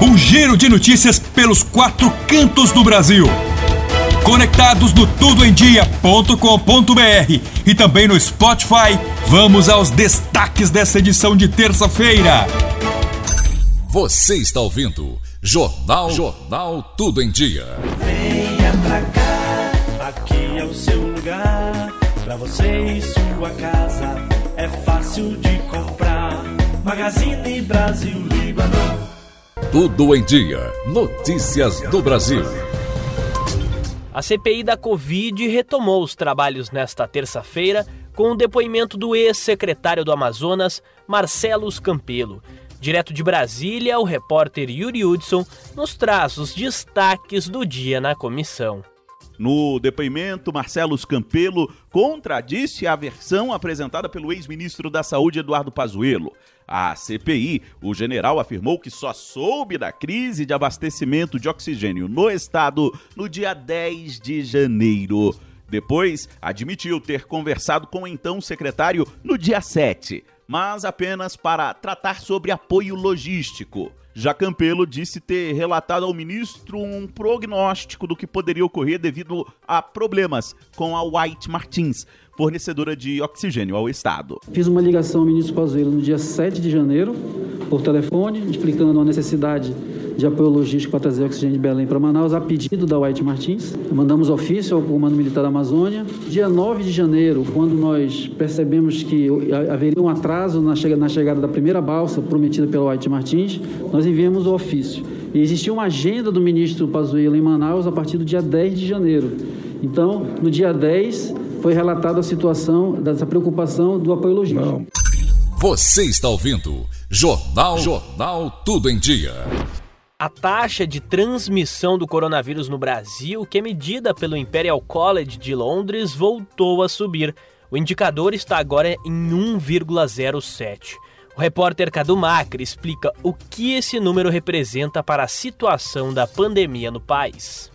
um giro de notícias pelos quatro cantos do Brasil. Conectados no tudoemdia.com.br e também no Spotify, vamos aos destaques dessa edição de terça-feira. Você está ouvindo Jornal Jornal Tudo em Dia. Venha pra cá, aqui é o seu lugar. Pra você e sua casa é fácil de comprar. Magazine Brasil Líbano. Tudo em Dia. Notícias do Brasil. A CPI da Covid retomou os trabalhos nesta terça-feira com o depoimento do ex-secretário do Amazonas, Marcelo Campelo. Direto de Brasília, o repórter Yuri Hudson nos traz os destaques do dia na comissão. No depoimento, Marcelo Campelo contradisse a versão apresentada pelo ex-ministro da Saúde Eduardo Pazuello. A CPI, o general afirmou que só soube da crise de abastecimento de oxigênio no estado no dia 10 de janeiro. Depois, admitiu ter conversado com o então secretário no dia 7, mas apenas para tratar sobre apoio logístico. Já Campelo disse ter relatado ao ministro um prognóstico do que poderia ocorrer devido a problemas com a White Martins, fornecedora de oxigênio ao Estado. Fiz uma ligação ao ministro Pazuello no dia 7 de janeiro, por telefone, explicando a necessidade de apoio logístico para trazer oxigênio de Belém para Manaus, a pedido da White Martins. Mandamos ofício ao Comando Militar da Amazônia. Dia 9 de janeiro, quando nós percebemos que haveria um atraso na chegada da primeira balsa prometida pela White Martins, nós enviamos o ofício. E existia uma agenda do ministro Pazuello em Manaus a partir do dia 10 de janeiro. Então, no dia 10, foi relatada a situação dessa preocupação do apoio logístico. Não. Você está ouvindo Jornal Jornal Tudo em Dia. A taxa de transmissão do coronavírus no Brasil, que é medida pelo Imperial College de Londres, voltou a subir. O indicador está agora em 1,07. O repórter Cadu Macri explica o que esse número representa para a situação da pandemia no país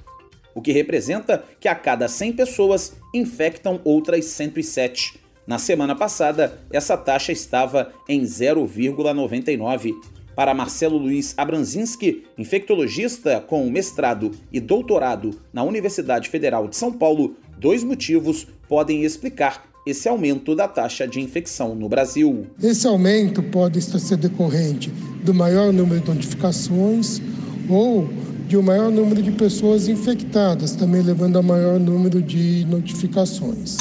o que representa que a cada 100 pessoas infectam outras 107. Na semana passada, essa taxa estava em 0,99. Para Marcelo Luiz Abranzinski, infectologista com mestrado e doutorado na Universidade Federal de São Paulo, dois motivos podem explicar esse aumento da taxa de infecção no Brasil. Esse aumento pode ser decorrente do maior número de notificações ou de um maior número de pessoas infectadas, também levando a maior número de notificações.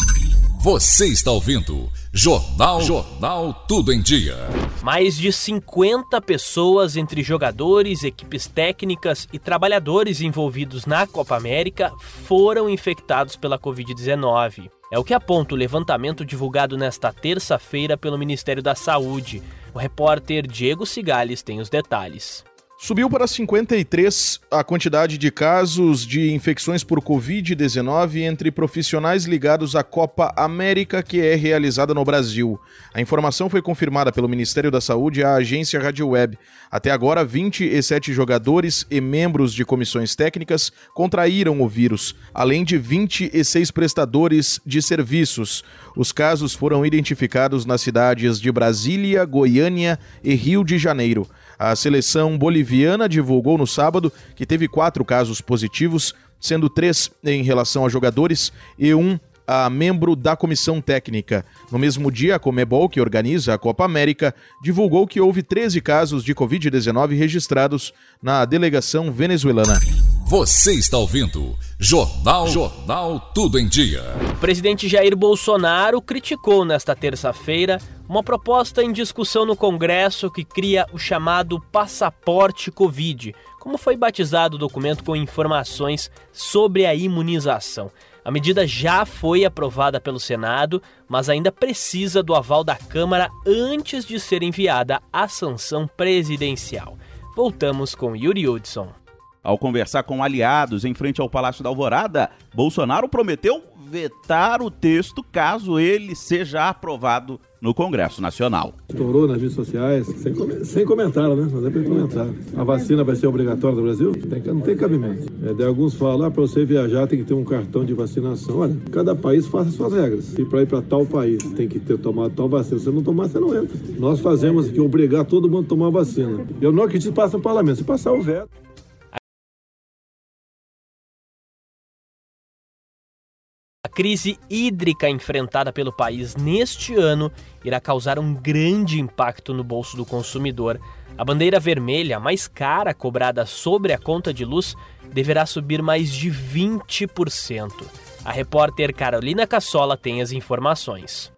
Você está ouvindo Jornal Jornal Tudo em Dia. Mais de 50 pessoas, entre jogadores, equipes técnicas e trabalhadores envolvidos na Copa América, foram infectados pela Covid-19. É o que aponta o levantamento divulgado nesta terça-feira pelo Ministério da Saúde. O repórter Diego Cigales tem os detalhes. Subiu para 53 a quantidade de casos de infecções por Covid-19 entre profissionais ligados à Copa América que é realizada no Brasil. A informação foi confirmada pelo Ministério da Saúde à agência Rádio Web. Até agora, 27 jogadores e membros de comissões técnicas contraíram o vírus, além de 26 prestadores de serviços. Os casos foram identificados nas cidades de Brasília, Goiânia e Rio de Janeiro. A seleção boliviana divulgou no sábado que teve quatro casos positivos, sendo três em relação a jogadores e um a membro da comissão técnica. No mesmo dia, a Comebol, que organiza a Copa América, divulgou que houve 13 casos de Covid-19 registrados na delegação venezuelana. Você está ouvindo Jornal Jornal Tudo em Dia. O presidente Jair Bolsonaro criticou nesta terça-feira uma proposta em discussão no Congresso que cria o chamado passaporte Covid, como foi batizado o documento com informações sobre a imunização. A medida já foi aprovada pelo Senado, mas ainda precisa do aval da Câmara antes de ser enviada à sanção presidencial. Voltamos com Yuri Hudson. Ao conversar com aliados em frente ao Palácio da Alvorada, Bolsonaro prometeu vetar o texto caso ele seja aprovado no Congresso Nacional. Estourou nas redes sociais, sem, com sem comentário, né? Mas é para comentar. A vacina vai ser obrigatória no Brasil? Tem, não tem cabimento. É, de alguns falam, ah, para você viajar tem que ter um cartão de vacinação. Olha, cada país faz suas regras. E para ir para tal país tem que ter tomado tal vacina. Se não tomar, você não entra. Nós fazemos aqui obrigar todo mundo a tomar vacina. Eu não acredito que passa no parlamento. Se passar o veto. Crise hídrica enfrentada pelo país neste ano irá causar um grande impacto no bolso do consumidor. A bandeira vermelha, mais cara cobrada sobre a conta de luz, deverá subir mais de 20%. A repórter Carolina Cassola tem as informações.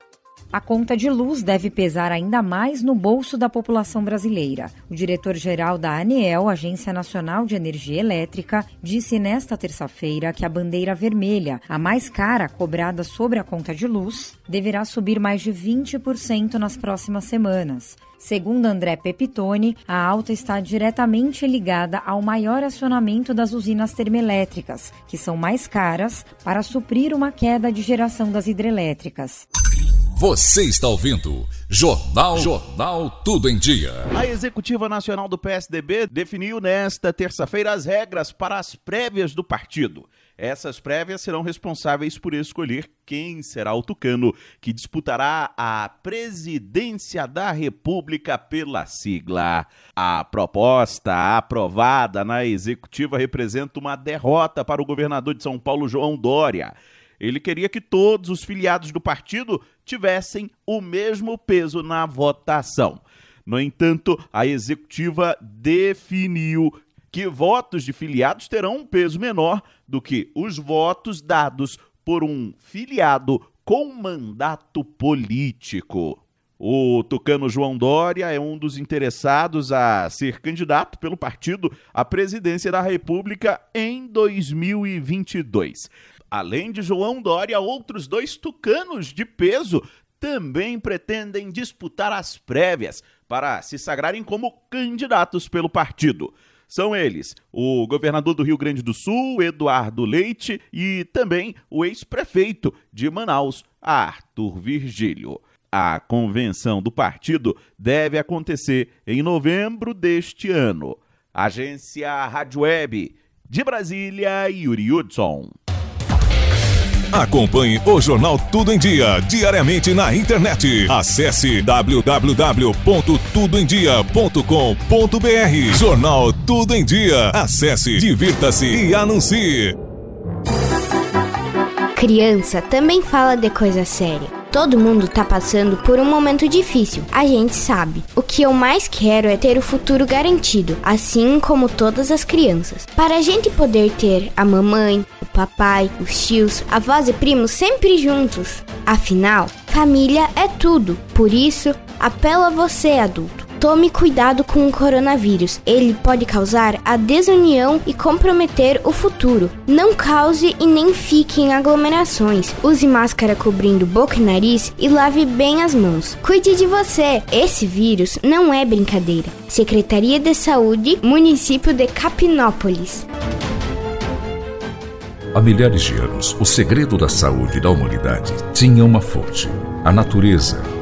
A conta de luz deve pesar ainda mais no bolso da população brasileira. O diretor-geral da ANEEL, Agência Nacional de Energia Elétrica, disse nesta terça-feira que a bandeira vermelha, a mais cara cobrada sobre a conta de luz, deverá subir mais de 20% nas próximas semanas. Segundo André Pepitone, a alta está diretamente ligada ao maior acionamento das usinas termoelétricas, que são mais caras, para suprir uma queda de geração das hidrelétricas. Você está ouvindo Jornal Jornal Tudo em Dia. A Executiva Nacional do PSDB definiu nesta terça-feira as regras para as prévias do partido. Essas prévias serão responsáveis por escolher quem será o tucano que disputará a presidência da República pela sigla. A proposta aprovada na executiva representa uma derrota para o governador de São Paulo, João Dória. Ele queria que todos os filiados do partido tivessem o mesmo peso na votação. No entanto, a executiva definiu que votos de filiados terão um peso menor do que os votos dados por um filiado com mandato político. O tucano João Dória é um dos interessados a ser candidato pelo partido à presidência da República em 2022. Além de João Dória, outros dois tucanos de peso também pretendem disputar as prévias para se sagrarem como candidatos pelo partido. São eles o governador do Rio Grande do Sul, Eduardo Leite, e também o ex-prefeito de Manaus, Arthur Virgílio. A convenção do partido deve acontecer em novembro deste ano. Agência Rádio Web de Brasília, Yuri Hudson. Acompanhe o Jornal Tudo em Dia diariamente na internet. Acesse www.tudoemdia.com.br. Jornal Tudo em Dia. Acesse, divirta-se e anuncie. Criança também fala de coisa séria. Todo mundo tá passando por um momento difícil, a gente sabe. O que eu mais quero é ter o futuro garantido, assim como todas as crianças. Para a gente poder ter a mamãe, o papai, os tios, avós e primos sempre juntos. Afinal, família é tudo. Por isso, apelo a você, adulto Tome cuidado com o coronavírus. Ele pode causar a desunião e comprometer o futuro. Não cause e nem fique em aglomerações. Use máscara cobrindo boca e nariz e lave bem as mãos. Cuide de você. Esse vírus não é brincadeira. Secretaria de Saúde, Município de Capinópolis. Há milhares de anos, o segredo da saúde da humanidade tinha uma fonte: a natureza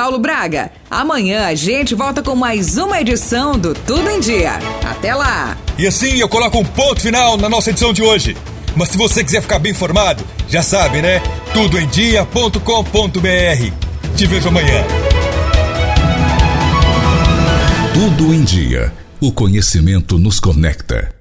Paulo Braga. Amanhã a gente volta com mais uma edição do Tudo em Dia. Até lá! E assim eu coloco um ponto final na nossa edição de hoje. Mas se você quiser ficar bem informado, já sabe, né? Tudoemdia.com.br. Te vejo amanhã. Tudo em Dia. O conhecimento nos conecta.